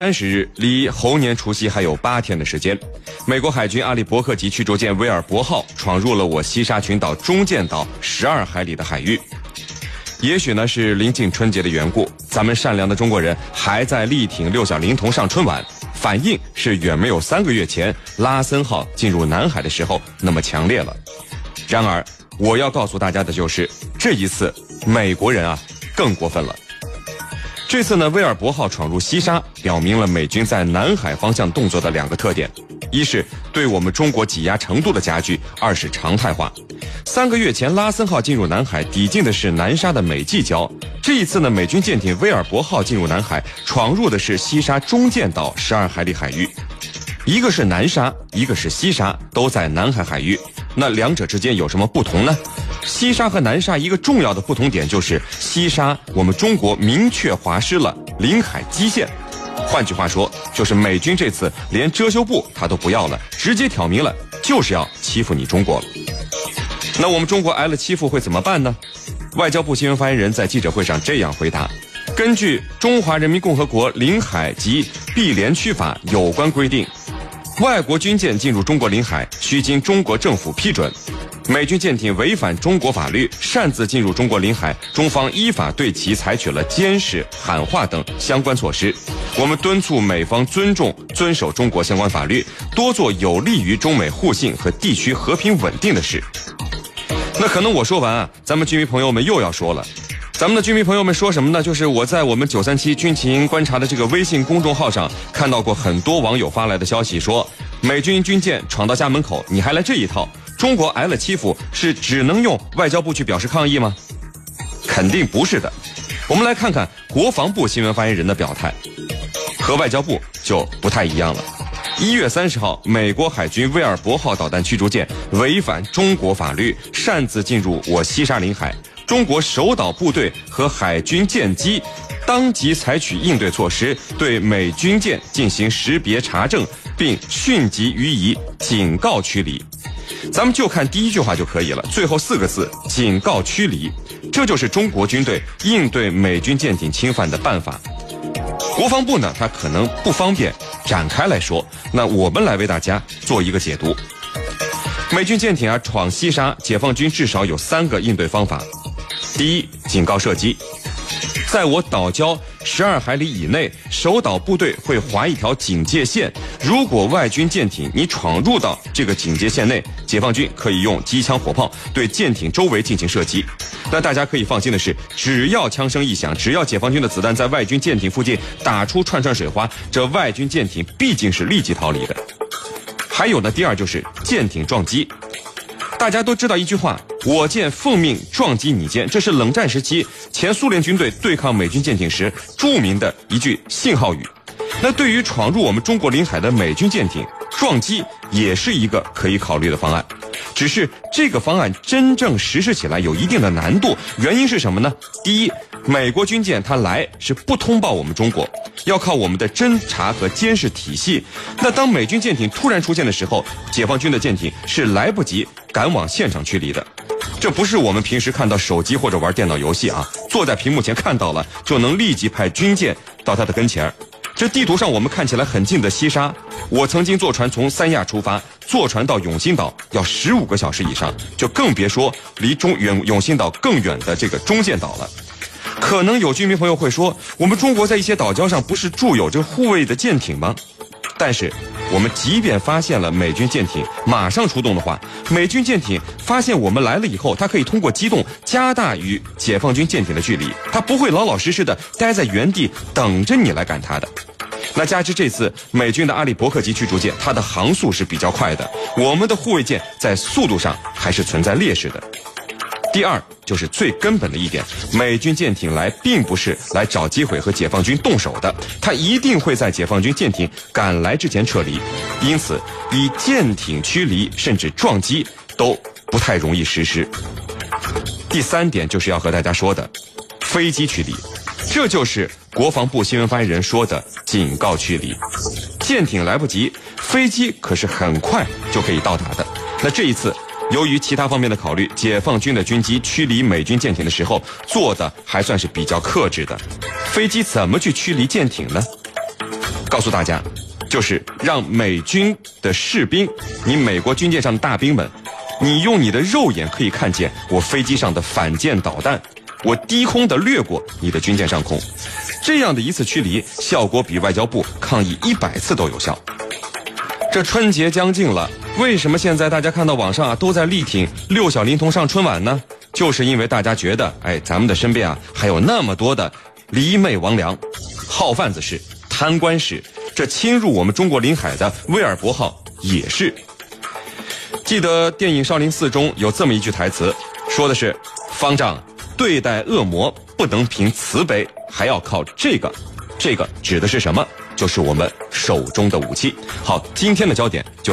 三十日离猴年除夕还有八天的时间，美国海军阿利伯克级驱逐舰威尔伯号闯入了我西沙群岛中建岛十二海里的海域。也许呢是临近春节的缘故，咱们善良的中国人还在力挺六小龄童上春晚，反应是远没有三个月前拉森号进入南海的时候那么强烈了。然而，我要告诉大家的就是，这一次美国人啊更过分了。这次呢，威尔伯号闯入西沙，表明了美军在南海方向动作的两个特点：一是对我们中国挤压程度的加剧；二是常态化。三个月前，拉森号进入南海，抵近的是南沙的美济礁；这一次呢，美军舰艇威尔伯号进入南海，闯入的是西沙中建岛十二海里海域。一个是南沙，一个是西沙，都在南海海域。那两者之间有什么不同呢？西沙和南沙一个重要的不同点就是西沙，我们中国明确划失了领海基线。换句话说，就是美军这次连遮羞布他都不要了，直接挑明了就是要欺负你中国。那我们中国挨了欺负会怎么办呢？外交部新闻发言人在记者会上这样回答：根据《中华人民共和国领海及毗连区法》有关规定。外国军舰进入中国领海，需经中国政府批准。美军舰艇违反中国法律，擅自进入中国领海，中方依法对其采取了监视、喊话等相关措施。我们敦促美方尊重、遵守中国相关法律，多做有利于中美互信和地区和平稳定的事。那可能我说完啊，咱们军迷朋友们又要说了。咱们的军迷朋友们说什么呢？就是我在我们九三七军情观察的这个微信公众号上看到过很多网友发来的消息，说美军军舰闯到家门口，你还来这一套？中国挨了欺负是只能用外交部去表示抗议吗？肯定不是的。我们来看看国防部新闻发言人的表态，和外交部就不太一样了。一月三十号，美国海军威尔伯号导弹驱逐舰违反中国法律，擅自进入我西沙领海。中国守岛部队和海军舰机当即采取应对措施，对美军舰进行识别查证，并迅即予以警告驱离。咱们就看第一句话就可以了，最后四个字“警告驱离”，这就是中国军队应对美军舰艇侵犯的办法。国防部呢，他可能不方便展开来说，那我们来为大家做一个解读。美军舰艇啊闯西沙，解放军至少有三个应对方法。第一，警告射击，在我岛礁十二海里以内，守岛部队会划一条警戒线。如果外军舰艇你闯入到这个警戒线内，解放军可以用机枪、火炮对舰艇周围进行射击。但大家可以放心的是，只要枪声一响，只要解放军的子弹在外军舰艇附近打出串串水花，这外军舰艇毕竟是立即逃离的。还有呢，第二就是舰艇撞击。大家都知道一句话：“我舰奉命撞击你舰”，这是冷战时期前苏联军队对抗美军舰艇时著名的一句信号语。那对于闯入我们中国领海的美军舰艇，撞击也是一个可以考虑的方案。只是这个方案真正实施起来有一定的难度，原因是什么呢？第一，美国军舰它来是不通报我们中国。要靠我们的侦查和监视体系。那当美军舰艇突然出现的时候，解放军的舰艇是来不及赶往现场驱离的。这不是我们平时看到手机或者玩电脑游戏啊，坐在屏幕前看到了就能立即派军舰到他的跟前。这地图上我们看起来很近的西沙，我曾经坐船从三亚出发，坐船到永兴岛要十五个小时以上，就更别说离中远永兴岛更远的这个中建岛了。可能有居民朋友会说，我们中国在一些岛礁上不是驻有这护卫的舰艇吗？但是，我们即便发现了美军舰艇，马上出动的话，美军舰艇发现我们来了以后，它可以通过机动加大与解放军舰艇的距离，它不会老老实实的待在原地等着你来赶它的。那加之这次美军的阿利伯克级驱逐舰，它的航速是比较快的，我们的护卫舰在速度上还是存在劣势的。第二就是最根本的一点，美军舰艇来并不是来找机会和解放军动手的，他一定会在解放军舰艇赶来之前撤离，因此以舰艇驱离甚至撞击都不太容易实施。第三点就是要和大家说的，飞机驱离，这就是国防部新闻发言人说的警告驱离，舰艇来不及，飞机可是很快就可以到达的。那这一次。由于其他方面的考虑，解放军的军机驱离美军舰艇的时候做的还算是比较克制的。飞机怎么去驱离舰艇呢？告。诉大家，就是让美军的士兵，你美国军舰上的大兵们，你用你的肉眼可以看见我飞机上的反舰导弹，我低空的掠过你的军舰上空，这样的一次驱离，效果比外交部抗议一百次都有效。这春节将近了，为什么现在大家看到网上啊都在力挺六小龄童上春晚呢？就是因为大家觉得，哎，咱们的身边啊还有那么多的离媚魍魉、号贩子是、贪官是，这侵入我们中国领海的威尔伯号也是。记得电影《少林寺》中有这么一句台词，说的是：“方丈对待恶魔不能凭慈悲，还要靠这个。”这个指的是什么？就是我们手中的武器。好，今天的焦点就。